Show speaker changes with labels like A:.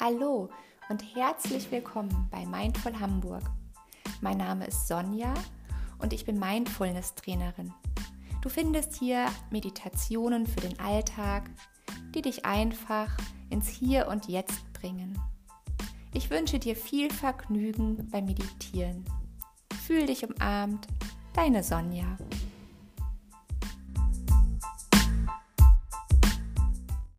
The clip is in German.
A: Hallo und herzlich willkommen bei Mindful Hamburg. Mein Name ist Sonja und ich bin Mindfulness-Trainerin. Du findest hier Meditationen für den Alltag, die dich einfach ins Hier und Jetzt bringen. Ich wünsche dir viel Vergnügen beim Meditieren. Fühl dich umarmt, deine Sonja.